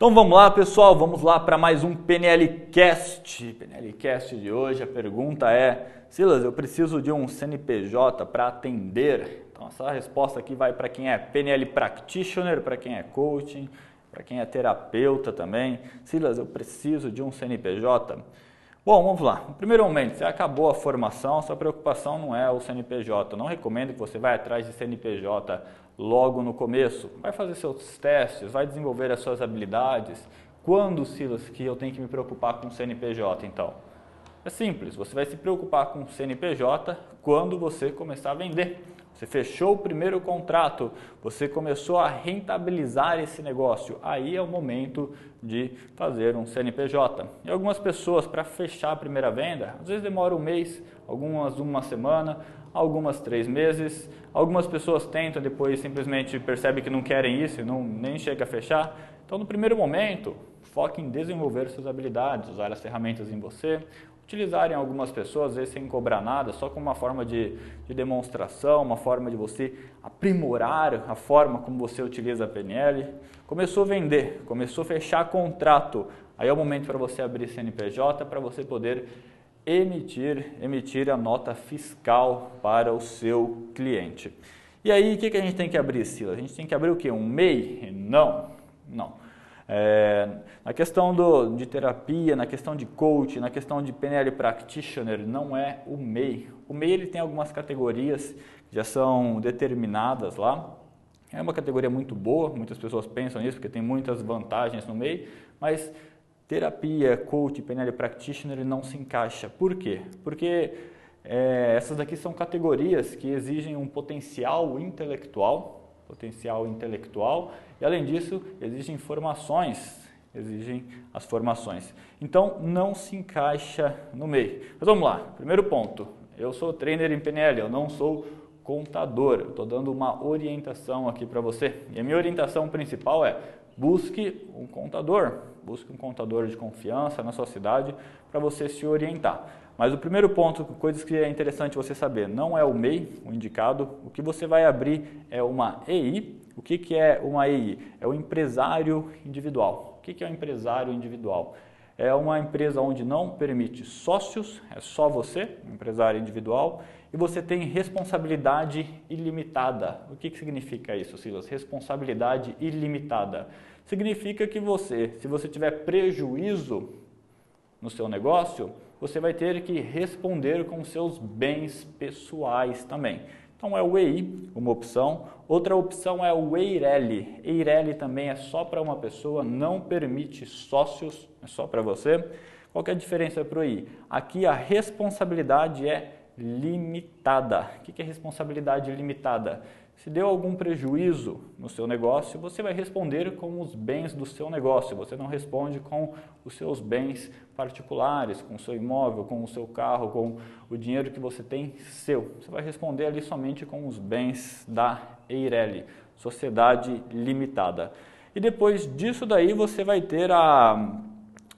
Então vamos lá, pessoal, vamos lá para mais um PNLcast. PNLcast de hoje, a pergunta é: Silas, eu preciso de um CNPJ para atender? Então essa resposta aqui vai para quem é PNL practitioner, para quem é coaching, para quem é terapeuta também. Silas, eu preciso de um CNPJ. Bom, vamos lá. No primeiro momento, você acabou a formação, sua preocupação não é o CNPJ. Não recomendo que você vá atrás de CNPJ logo no começo. Vai fazer seus testes, vai desenvolver as suas habilidades. Quando, Silas, que eu tenho que me preocupar com o CNPJ, então? É simples, você vai se preocupar com o CNPJ quando você começar a vender. Você fechou o primeiro contrato, você começou a rentabilizar esse negócio. Aí é o momento de fazer um CNPJ. E algumas pessoas, para fechar a primeira venda, às vezes demora um mês, algumas uma semana, algumas três meses. Algumas pessoas tentam, depois simplesmente percebem que não querem isso e não, nem chega a fechar. Então, no primeiro momento, foque em desenvolver suas habilidades, usar as ferramentas em você, utilizarem algumas pessoas, às vezes sem cobrar nada, só como uma forma de, de, demonstração, uma forma de você aprimorar a forma como você utiliza a PNL. Começou a vender, começou a fechar contrato, aí é o momento para você abrir CNPJ, para você poder emitir, emitir a nota fiscal para o seu cliente. E aí, o que, que a gente tem que abrir, Sila? A gente tem que abrir o quê? Um MEI? Não, não. É, na questão do, de terapia, na questão de coach, na questão de PNL Practitioner, não é o MEI. O MEI ele tem algumas categorias que já são determinadas lá. É uma categoria muito boa, muitas pessoas pensam nisso porque tem muitas vantagens no MEI, mas terapia, coach, PNL Practitioner não se encaixa. Por quê? Porque é, essas daqui são categorias que exigem um potencial intelectual potencial intelectual e, além disso, exigem formações, exigem as formações. Então, não se encaixa no meio. Mas vamos lá, primeiro ponto, eu sou trainer em PNL, eu não sou contador, estou dando uma orientação aqui para você. E a minha orientação principal é busque um contador, busque um contador de confiança na sua cidade para você se orientar. Mas o primeiro ponto, coisas que é interessante você saber, não é o MEI, o indicado, o que você vai abrir é uma EI. O que, que é uma EI? É o empresário individual. O que, que é o empresário individual? É uma empresa onde não permite sócios, é só você, empresário individual, e você tem responsabilidade ilimitada. O que, que significa isso, Silas? Responsabilidade ilimitada. Significa que você, se você tiver prejuízo no seu negócio, você vai ter que responder com seus bens pessoais também. Então é o EI, uma opção. Outra opção é o EIRELI. EIRELI também é só para uma pessoa, não permite sócios, é só para você. Qual é a diferença para o EI? Aqui a responsabilidade é limitada. O que é responsabilidade limitada? Se deu algum prejuízo no seu negócio, você vai responder com os bens do seu negócio. Você não responde com os seus bens particulares, com o seu imóvel, com o seu carro, com o dinheiro que você tem seu. Você vai responder ali somente com os bens da Eireli, Sociedade Limitada. E depois disso daí você vai ter a,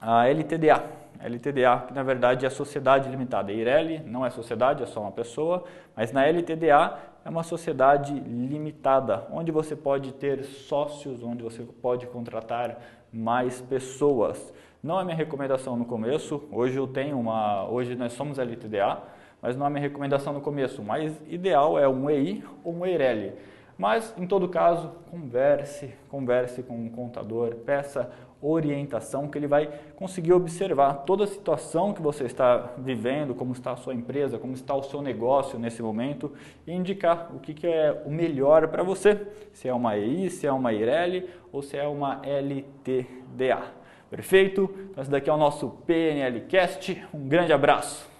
a LTDA, LTDA, que na verdade é sociedade limitada. A Eireli não é sociedade, é só uma pessoa, mas na LTDA é uma sociedade limitada, onde você pode ter sócios, onde você pode contratar mais pessoas. Não é minha recomendação no começo, hoje eu tenho uma, hoje nós somos LTDA, mas não é minha recomendação no começo. O mais ideal é um EI ou um EIRELI. Mas, em todo caso, converse, converse com um contador, peça orientação que ele vai conseguir observar toda a situação que você está vivendo, como está a sua empresa, como está o seu negócio nesse momento e indicar o que, que é o melhor para você, se é uma EI, se é uma IRELI ou se é uma LTDA. Perfeito? Então esse daqui é o nosso PNLcast. Um grande abraço.